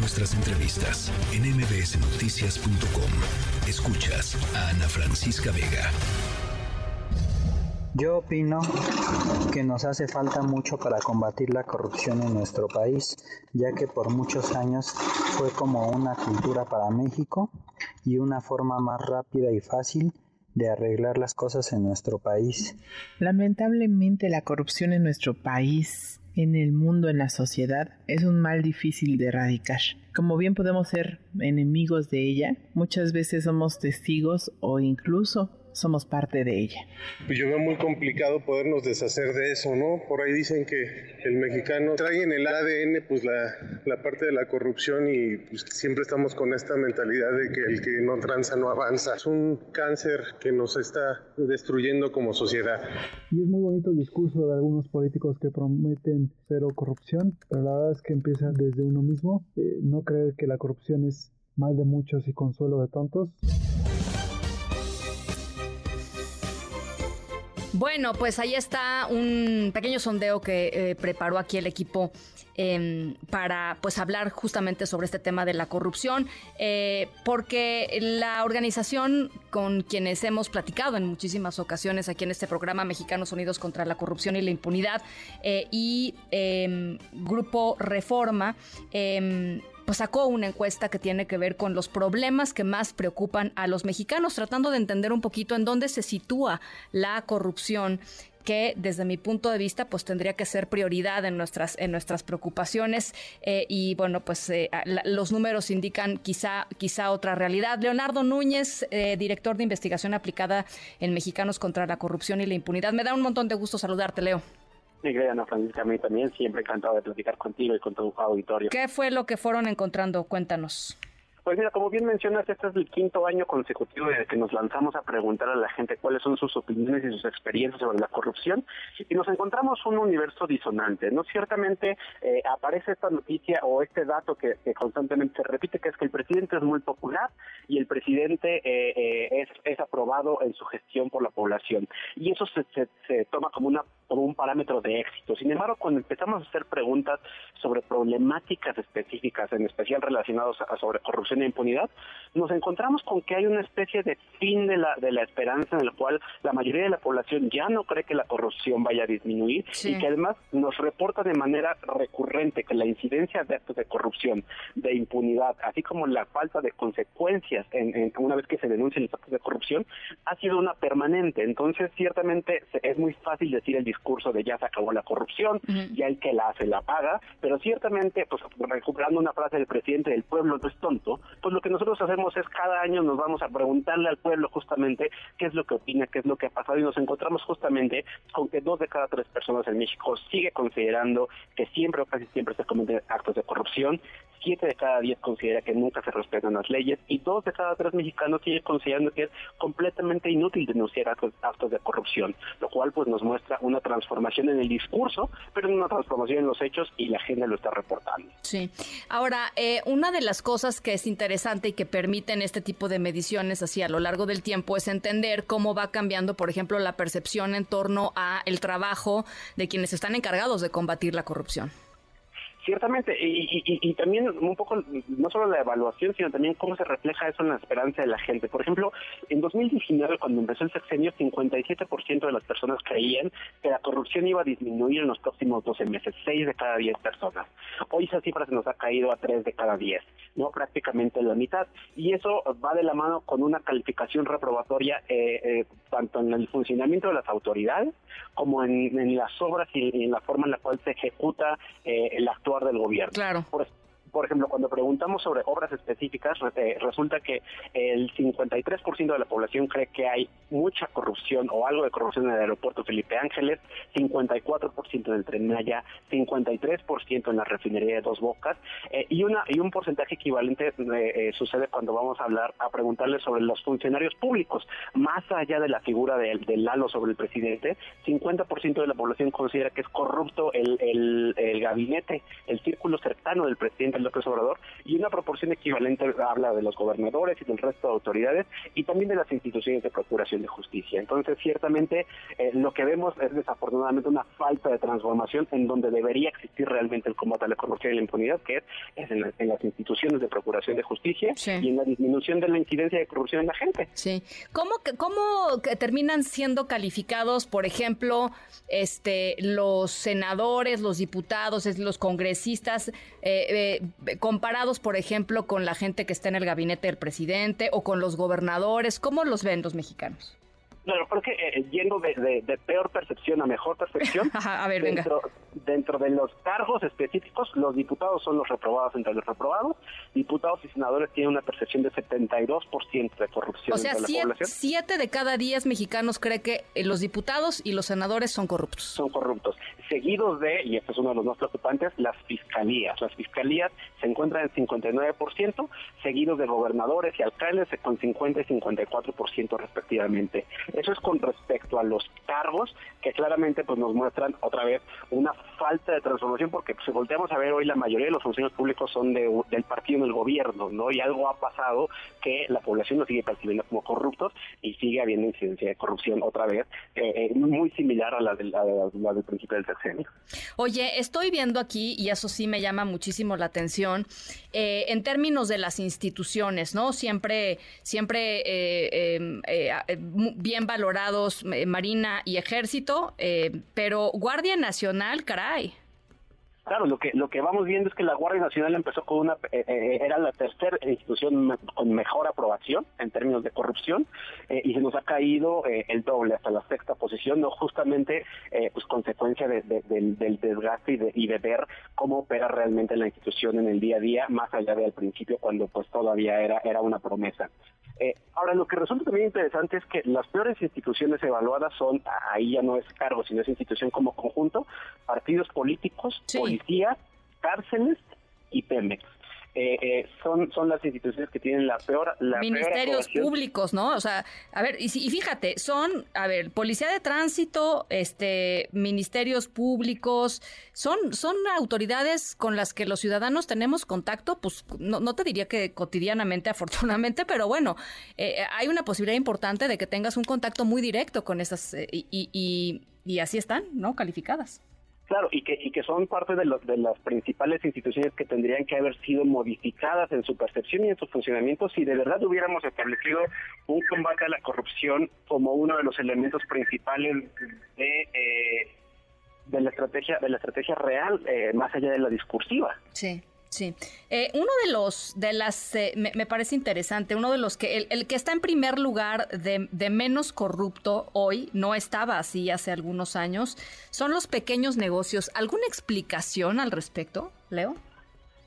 nuestras entrevistas en mbsnoticias.com. Escuchas a Ana Francisca Vega. Yo opino que nos hace falta mucho para combatir la corrupción en nuestro país, ya que por muchos años fue como una cultura para México y una forma más rápida y fácil de arreglar las cosas en nuestro país. Lamentablemente la corrupción en nuestro país, en el mundo, en la sociedad, es un mal difícil de erradicar. Como bien podemos ser enemigos de ella, muchas veces somos testigos o incluso somos parte de ella. Pues yo veo muy complicado podernos deshacer de eso, ¿no? Por ahí dicen que el mexicano trae en el ADN pues la, la parte de la corrupción y pues, siempre estamos con esta mentalidad de que el que no tranza no avanza. Es un cáncer que nos está destruyendo como sociedad. Y es muy bonito el discurso de algunos políticos que prometen cero corrupción, pero la verdad es que empieza desde uno mismo. Eh, no creer que la corrupción es mal de muchos y consuelo de tontos. Bueno, pues ahí está un pequeño sondeo que eh, preparó aquí el equipo em, para pues hablar justamente sobre este tema de la corrupción, eh, porque la organización con quienes hemos platicado en muchísimas ocasiones aquí en este programa Mexicanos Unidos contra la Corrupción y la Impunidad eh, y em, Grupo Reforma, em, pues sacó una encuesta que tiene que ver con los problemas que más preocupan a los mexicanos, tratando de entender un poquito en dónde se sitúa la corrupción que desde mi punto de vista pues tendría que ser prioridad en nuestras en nuestras preocupaciones. Eh, y bueno pues eh, los números indican quizá quizá otra realidad. Leonardo Núñez eh, director de investigación aplicada en Mexicanos contra la corrupción y la impunidad. Me da un montón de gusto saludarte Leo querida Ana Francisca, a mí también, siempre encantado de platicar contigo y con tu auditorio. ¿Qué fue lo que fueron encontrando? Cuéntanos. Pues mira, como bien mencionas, este es el quinto año consecutivo desde que nos lanzamos a preguntar a la gente cuáles son sus opiniones y sus experiencias sobre la corrupción y nos encontramos un universo disonante. No ciertamente eh, aparece esta noticia o este dato que, constantemente se repite, que es que el presidente es muy popular y el presidente eh, eh, es, es, aprobado en su gestión por la población. Y eso se, se, toma como, una, como un parámetro de éxito. Sin embargo, cuando empezamos a hacer preguntas sobre problemáticas específicas, en especial relacionadas a, sobre corrupción, en impunidad, nos encontramos con que hay una especie de fin de la, de la esperanza en el cual la mayoría de la población ya no cree que la corrupción vaya a disminuir y que además nos reporta de manera recurrente que la incidencia de actos de corrupción, de impunidad, así como la falta de consecuencias en, una vez que se denuncian los actos de corrupción, ha sido una permanente. Entonces, ciertamente es muy fácil decir el discurso de ya se acabó la corrupción, ya el que la hace la paga, pero ciertamente, pues recuperando una frase del presidente del pueblo no es tonto, pues lo que nosotros hacemos es cada año nos vamos a preguntarle al pueblo justamente qué es lo que opina, qué es lo que ha pasado y nos encontramos justamente con que dos de cada tres personas en México sigue considerando que siempre o casi siempre se cometen actos de corrupción, siete de cada diez considera que nunca se respetan las leyes y dos de cada tres mexicanos sigue considerando que es completamente inútil denunciar actos, de corrupción, lo cual pues nos muestra una transformación en el discurso, pero en una transformación en los hechos y la gente lo está reportando. Sí. Ahora, eh, una de las cosas que es interesante y que permiten este tipo de mediciones así a lo largo del tiempo es entender cómo va cambiando, por ejemplo, la percepción en torno a el trabajo de quienes están encargados de combatir la corrupción. Ciertamente, y, también un poco, no solo la evaluación, sino también cómo se refleja eso en la esperanza de la gente. Por ejemplo, en 2019, cuando empezó el sexenio, 57% de las personas creían que la corrupción iba a disminuir en los próximos 12 meses, 6 de cada 10 personas. Hoy esa cifra se nos ha caído a 3 de cada 10, ¿no? Prácticamente la mitad. Y eso va de la mano con una calificación reprobatoria eh, eh, tanto en el funcionamiento de las autoridades como en, las obras y en la forma en la cual se ejecuta eh, el del gobierno. Claro por ejemplo, cuando preguntamos sobre obras específicas, eh, resulta que el 53% de la población cree que hay mucha corrupción o algo de corrupción en el aeropuerto Felipe Ángeles, 54% en el Tren Maya, 53% en la refinería de Dos Bocas eh, y una y un porcentaje equivalente eh, sucede cuando vamos a hablar a preguntarle sobre los funcionarios públicos, más allá de la figura del, del Lalo sobre el presidente, 50% de la población considera que es corrupto el, el gabinete, el círculo cercano del presidente López López Obrador y una proporción equivalente habla de los gobernadores y del resto de autoridades y también de las instituciones de procuración de justicia. Entonces, ciertamente, eh, lo que vemos es desafortunadamente una falta de transformación en donde debería existir realmente el combate a la corrupción y la impunidad, que es, en, las instituciones de procuración de justicia y en la disminución de la incidencia de corrupción en la gente. Sí. ¿Cómo, cómo terminan siendo calificados, por ejemplo, este, los senadores, los diputados, los congresistas, eh, eh, comparados, por ejemplo, con la gente que está en el gabinete del presidente o con los gobernadores? ¿Cómo los ven los mexicanos? Claro, porque eh, yendo de, peor percepción a mejor percepción, a ver, dentro, dentro de los cargos específicos, los diputados son los reprobados entre los reprobados. Diputados y senadores tienen una percepción de 72% de corrupción. O sea, siete, de cada diez mexicanos cree que eh, los diputados y los senadores son corruptos. Son corruptos. Seguidos de, y este es uno de los más preocupantes, las fiscalías. Las fiscalías se encuentran en 59%, seguidos de gobernadores y alcaldes con 50 y 54% respectivamente. Eso es con respecto a los cargos que claramente pues nos muestran otra vez una falta de transformación porque pues, si volteamos a ver hoy la mayoría de los funcionarios públicos son de, del partido en el gobierno, ¿no? Y algo ha pasado que la población lo sigue percibiendo como corruptos y sigue habiendo incidencia de corrupción otra vez, eh, eh, muy similar a la, del, principio del Oye, estoy viendo aquí, y eso sí me llama muchísimo la atención, eh, en términos de las instituciones, ¿no? Siempre, siempre em, bien valorados Marina y Ejército, pero Guardia Nacional, caray. Claro, lo que lo que vamos viendo es que la Guardia Nacional empezó con una eh, eh, era la tercera institución con mejor aprobación en términos de corrupción eh, y se nos ha caído el doble hasta la sexta posición, no justamente pues consecuencia del, desgaste y de, y de, ver cómo opera realmente la institución en el día a día, más allá del principio cuando pues todavía era era una promesa. Eh, ahora, lo que resulta también interesante es que las peores instituciones evaluadas son, ahí ya no es cargo, sino es institución como conjunto, partidos políticos, policías, cárceles y Pemex. Eh, eh, son, son las instituciones que tienen la peor... La Ministerios públicos, ¿no? O sea, a ver, y, y, fíjate, son, a ver, Policía de Tránsito, este, Ministerios Públicos, son, son autoridades con las que los ciudadanos tenemos contacto, pues no, no te diría que cotidianamente, afortunadamente, pero bueno, eh, hay una posibilidad importante de que tengas un contacto muy directo con esas, y, y, y así están, ¿no? Calificadas. Claro, y que, y que son parte de, los, de las principales instituciones que tendrían que haber sido modificadas en su percepción y en su funcionamiento si de verdad hubiéramos establecido un combate a la corrupción como uno de los elementos principales de, eh, de la estrategia de la estrategia real, eh, más allá de la discursiva. Sí. Sí. Eh, uno de los, de las, eh, me, parece interesante, uno de los que, el, que está en primer lugar de, de, menos corrupto hoy, no estaba así hace algunos años, son los pequeños negocios. ¿Alguna explicación al respecto, Leo?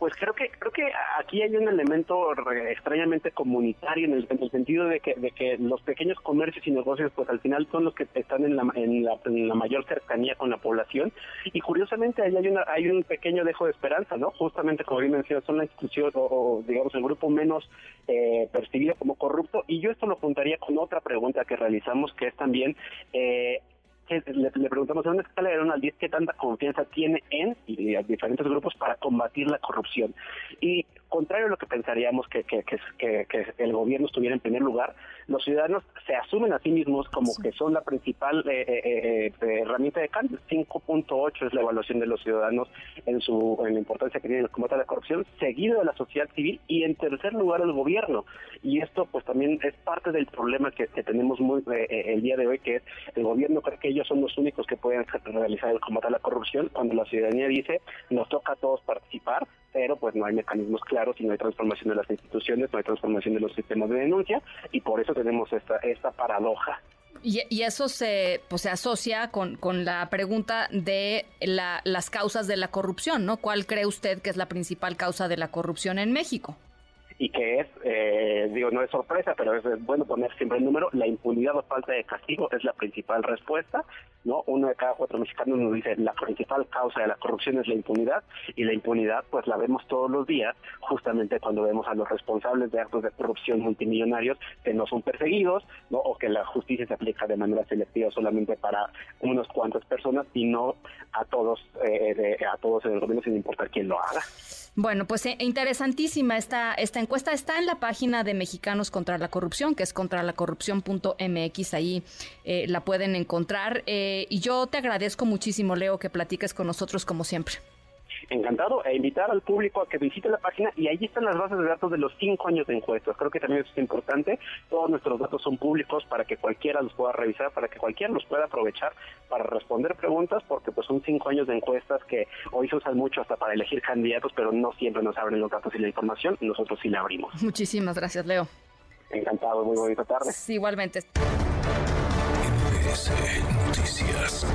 Pues creo que creo que aquí hay un elemento extrañamente comunitario en el, sentido de que, de que los pequeños comercios y negocios pues al final son los que están en la, en la, mayor cercanía con la población y curiosamente ahí hay una hay un pequeño dejo de esperanza, ¿no? Justamente como bien mencionado son la institución o, digamos el grupo menos eh, percibido como corrupto y yo esto lo juntaría con otra pregunta que realizamos que es también eh, le, preguntamos en una escala de 1 al 10 qué tanta confianza tiene en y, diferentes grupos para combatir la corrupción. Y contrario a lo que pensaríamos que, que, que, que, el gobierno estuviera en primer lugar, los ciudadanos se asumen a sí mismos como que son la principal eh, eh, eh, herramienta de cambio. 5.8 es la evaluación de los ciudadanos en su en la importancia que tiene el combate a la corrupción, seguido de la sociedad civil y en tercer lugar el gobierno. Y esto pues también es parte del problema que, tenemos muy, el día de hoy, que es el gobierno cree que ellos son los únicos que pueden realizar el combate a la corrupción, cuando la ciudadanía dice nos toca a todos participar, pero pues no hay mecanismos claros y no hay transformación de las instituciones, no hay transformación de los sistemas de denuncia y por eso tenemos esta, esta paradoja. Y, y eso se, pues, se asocia con, con la pregunta de la, las causas de la corrupción, ¿no? ¿Cuál cree usted que es la principal causa de la corrupción en México? Y que es, eh, digo, no es sorpresa, pero es, bueno poner siempre el número, la impunidad o falta de castigo es la principal respuesta, ¿no? Uno de cada cuatro mexicanos nos dice la principal causa de la corrupción es la impunidad y la impunidad pues la vemos todos los días, justamente cuando vemos a los responsables de actos de corrupción multimillonarios que no son perseguidos, ¿no? O que la justicia se aplica de manera selectiva solamente para unos cuantas personas y no a todos, eh, a todos en el gobierno sin importar quién lo haga. Bueno, pues eh, interesantísima esta, esta encuesta. Está en la página de Mexicanos contra la Corrupción, que es contralacorrupción.mx. Ahí eh, la pueden encontrar. Eh, y yo te agradezco muchísimo, Leo, que platiques con nosotros como siempre encantado e invitar al público a que visite la página y ahí están las bases de datos de los cinco años de encuestas. Creo que también eso es importante. Todos nuestros datos son públicos para que cualquiera los pueda revisar, para que cualquiera los pueda aprovechar para responder preguntas, porque pues son cinco años de encuestas que hoy se usan mucho hasta para elegir candidatos, pero no siempre nos abren los datos y la información. Nosotros sí la abrimos. Muchísimas gracias, Leo. Encantado, muy bonita tarde. Sí, igualmente. Noticias.